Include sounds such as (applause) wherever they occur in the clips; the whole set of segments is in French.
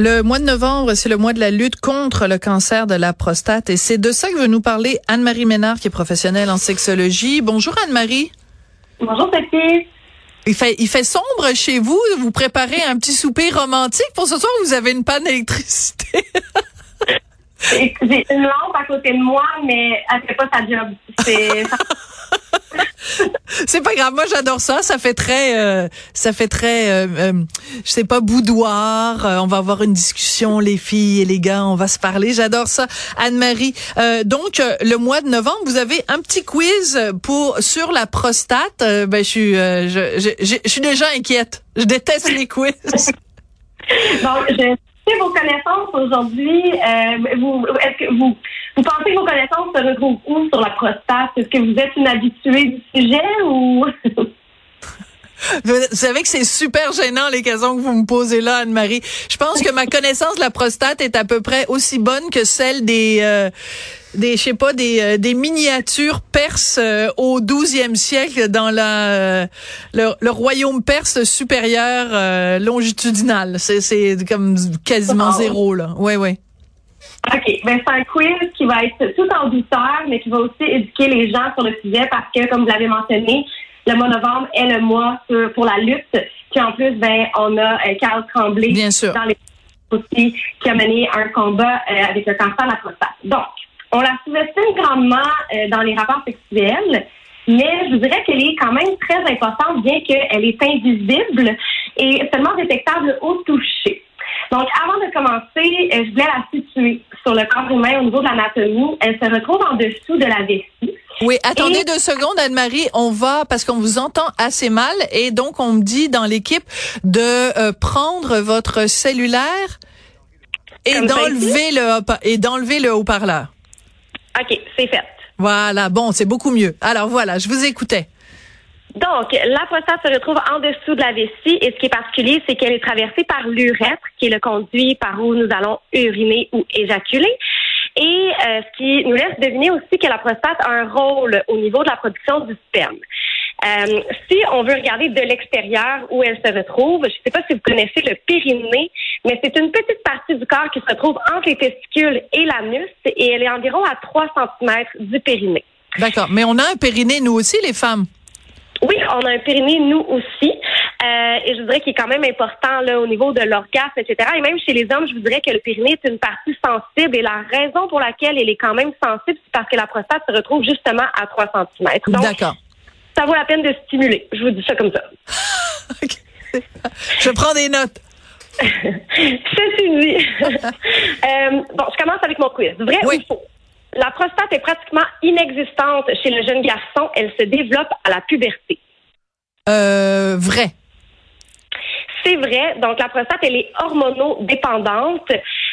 Le mois de novembre, c'est le mois de la lutte contre le cancer de la prostate et c'est de ça que veut nous parler Anne-Marie Ménard qui est professionnelle en sexologie. Bonjour Anne-Marie. Bonjour Sophie. Il fait, il fait sombre chez vous. Vous préparez un petit souper romantique pour ce soir. Vous avez une panne d'électricité. (laughs) J'ai une lampe à côté de moi, mais elle fait pas sa job. C'est (laughs) c'est pas grave. Moi, j'adore ça. Ça fait très, euh, ça fait très, euh, euh, je sais pas, boudoir. on va avoir une discussion, les filles et les gars. On va se parler. J'adore ça. Anne-Marie. donc, le mois de novembre, vous avez un petit quiz pour sur la prostate. ben, je suis, je, je, je, suis déjà inquiète. Je déteste les quiz. (laughs) Je vos connaissances aujourd'hui, vous, est-ce que vous, pensez que vos connaissances se retrouvent où sur la prostate? Est-ce que vous êtes une habituée du sujet ou... (laughs) Vous savez que c'est super gênant les questions que vous me posez là, Anne-Marie. Je pense que ma connaissance de la prostate est à peu près aussi bonne que celle des, euh, des, je sais pas, des, euh, des miniatures perses euh, au 12e siècle dans la le, royaume perse supérieur longitudinal. C'est, c'est comme quasiment zéro là. Ouais, ouais. OK. Ben, c'est un quiz qui va être tout en douceur, mais qui va aussi éduquer les gens sur le sujet parce que, comme vous l'avez mentionné, le mois de novembre est le mois pour la lutte. Puis en plus, ben, on a euh, Carl Tremblay dans les aussi qui a mené un combat euh, avec le cancer de la prostate. Donc, on la sous-estime grandement euh, dans les rapports sexuels, mais je dirais qu'elle est quand même très importante, bien qu'elle est invisible et seulement détectable au toucher. Donc, avant de commencer, euh, je voulais la situer sur le corps humain au niveau de l'anatomie. Elle se retrouve en dessous de la vessie. Oui, attendez deux secondes, Anne-Marie. On va, parce qu'on vous entend assez mal, et donc on me dit dans l'équipe de euh, prendre votre cellulaire et d'enlever le et d'enlever le haut-parleur. OK, c'est fait. Voilà, bon, c'est beaucoup mieux. Alors voilà, je vous écoutais. Donc, la prostate se retrouve en dessous de la vessie et ce qui est particulier, c'est qu'elle est traversée par l'urètre, qui est le conduit par où nous allons uriner ou éjaculer. Et euh, ce qui nous laisse deviner aussi que la prostate a un rôle au niveau de la production du sperme. Euh, si on veut regarder de l'extérieur où elle se retrouve, je ne sais pas si vous connaissez le périnée, mais c'est une petite partie du corps qui se retrouve entre les testicules et l'anus et elle est environ à 3 cm du périnée. D'accord. Mais on a un périnée, nous aussi, les femmes. Oui, on a un périnée, nous aussi. Euh, et je voudrais qu'il est quand même important là, au niveau de l'orgasme, etc. Et même chez les hommes, je vous dirais que le périnée est une partie sensible. Et la raison pour laquelle elle est quand même sensible, c'est parce que la prostate se retrouve justement à 3 cm. D'accord. Ça vaut la peine de stimuler. Je vous dis ça comme ça. (laughs) Je prends des notes. (laughs) Ceci dit, (laughs) euh, bon, je commence avec mon quiz. Vrai ou faux? La prostate est pratiquement inexistante chez le jeune garçon. Elle se développe à la puberté. Euh, vrai. C'est vrai. Donc, la prostate, elle est hormonodépendante.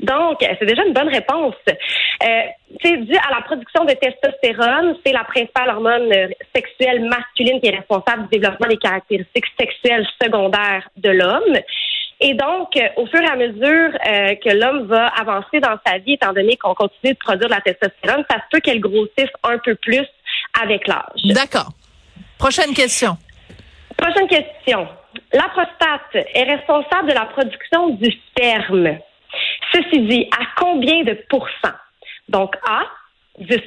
Donc, c'est déjà une bonne réponse. Euh, c'est dû à la production de testostérone. C'est la principale hormone sexuelle masculine qui est responsable du développement des caractéristiques sexuelles secondaires de l'homme. Et donc, euh, au fur et à mesure euh, que l'homme va avancer dans sa vie, étant donné qu'on continue de produire de la testostérone, ça se peut qu'elle grossisse un peu plus avec l'âge. D'accord. Prochaine question. Prochaine question. La prostate est responsable de la production du sperme. Ceci dit, à combien de pourcents? Donc, A, 10%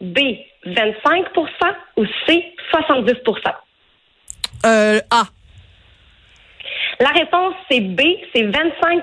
B, 25% ou C, 70% euh, A. La réponse, c'est B, c'est 25%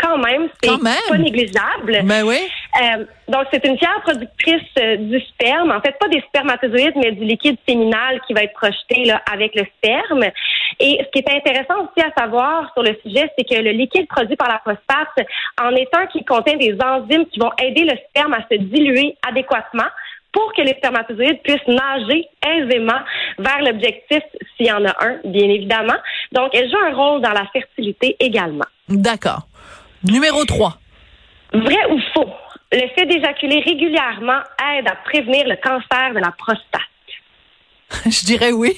quand même. C'est pas négligeable. Ben oui. Euh, donc, c'est une fière productrice euh, du sperme. En fait, pas des spermatozoïdes, mais du liquide séminal qui va être projeté là, avec le sperme. Et ce qui est intéressant aussi à savoir sur le sujet, c'est que le liquide produit par la prostate en est un qui contient des enzymes qui vont aider le sperme à se diluer adéquatement pour que les spermatozoïdes puissent nager aisément vers l'objectif, s'il y en a un, bien évidemment. Donc, elle joue un rôle dans la fertilité également. D'accord. Numéro 3. Vrai ou faux? Le fait d'éjaculer régulièrement aide à prévenir le cancer de la prostate. (laughs) Je dirais oui.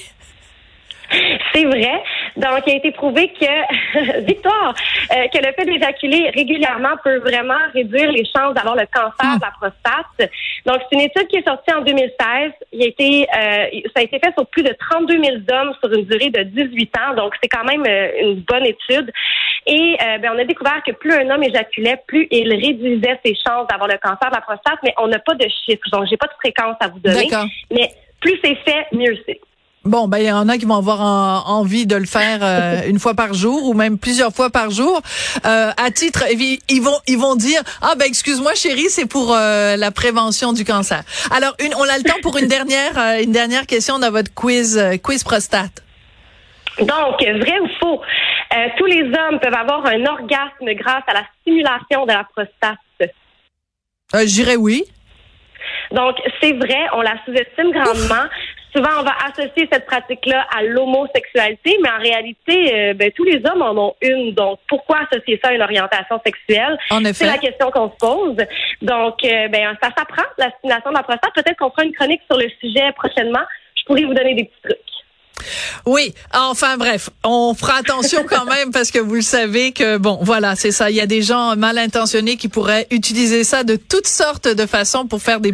C'est vrai. Donc, il a été prouvé que, (laughs) victoire, euh, que le fait d'éjaculer régulièrement peut vraiment réduire les chances d'avoir le cancer de la prostate. Donc, c'est une étude qui est sortie en 2016. Il a été, euh, ça a été fait sur plus de 32 000 hommes sur une durée de 18 ans. Donc, c'est quand même euh, une bonne étude. Et ben, on a découvert que plus un homme éjaculait, plus il réduisait ses chances d'avoir le cancer de la prostate. Mais on n'a pas de chiffres. Donc, j'ai pas de fréquence à vous donner. Mais plus c'est fait, mieux c'est. Bon, ben il y en a qui vont avoir envie de le faire euh, (laughs) une fois par jour ou même plusieurs fois par jour. Euh, à titre, ils vont ils vont dire ah ben excuse-moi chérie, c'est pour euh, la prévention du cancer. Alors une, on a le temps pour une dernière une dernière question dans votre quiz quiz prostate. Donc vrai ou faux Tous les hommes peuvent avoir un orgasme grâce à la stimulation de la prostate. J'irais oui. Donc, c'est vrai, on la sous-estime grandement souvent on va associer cette pratique-là à l'homosexualité, mais en réalité, euh, ben, tous les hommes en ont une. Donc, pourquoi associer ça à une orientation sexuelle? C'est la question qu'on se pose. Donc, euh, ben, ça s'apprend, la stimulation de la prostate. Peut-être qu'on fera une chronique sur le sujet prochainement. Je pourrais vous donner des petits trucs. Oui, enfin bref, on fera attention quand (laughs) même parce que vous le savez que bon, voilà, c'est ça. Il y a des gens mal intentionnés qui pourraient utiliser ça de toutes sortes de façons pour faire des